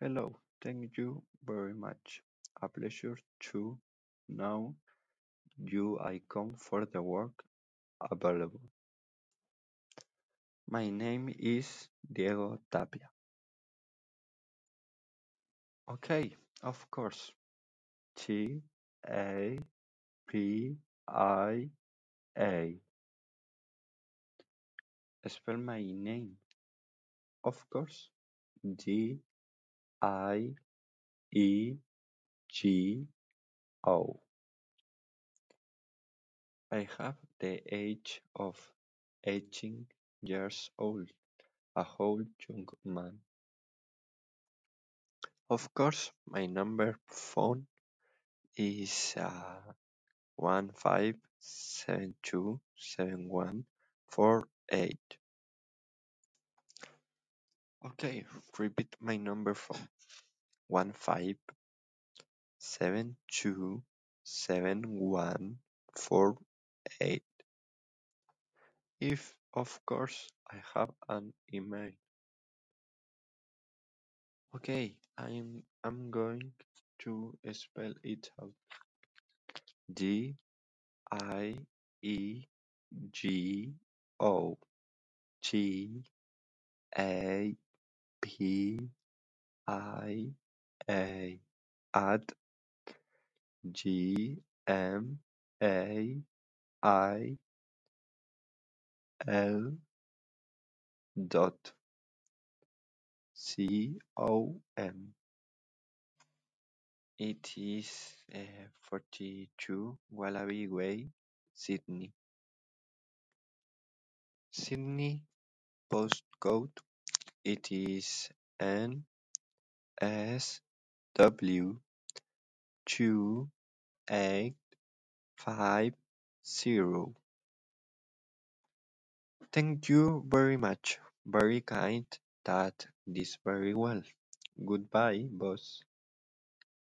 Hello, thank you very much. A pleasure to know you. I come for the work available. My name is Diego Tapia. Okay, of course. T A P I A. Spell my name. Of course. D I E G O. I have the age of 18 years old, a whole young man. Of course, my number phone is uh, one five seven two seven one four eight. Okay, repeat my number phone one five seven two seven one four eight. If of course I have an email. Okay, I'm I'm going to spell it out. D I E G O T A P I A at G M A I L dot C O M. It is uh, 42 Wallaby Way, Sydney. Sydney postcode it is N S W two eight five zero. Thank you very much. Very kind. That this very well. Goodbye, boss.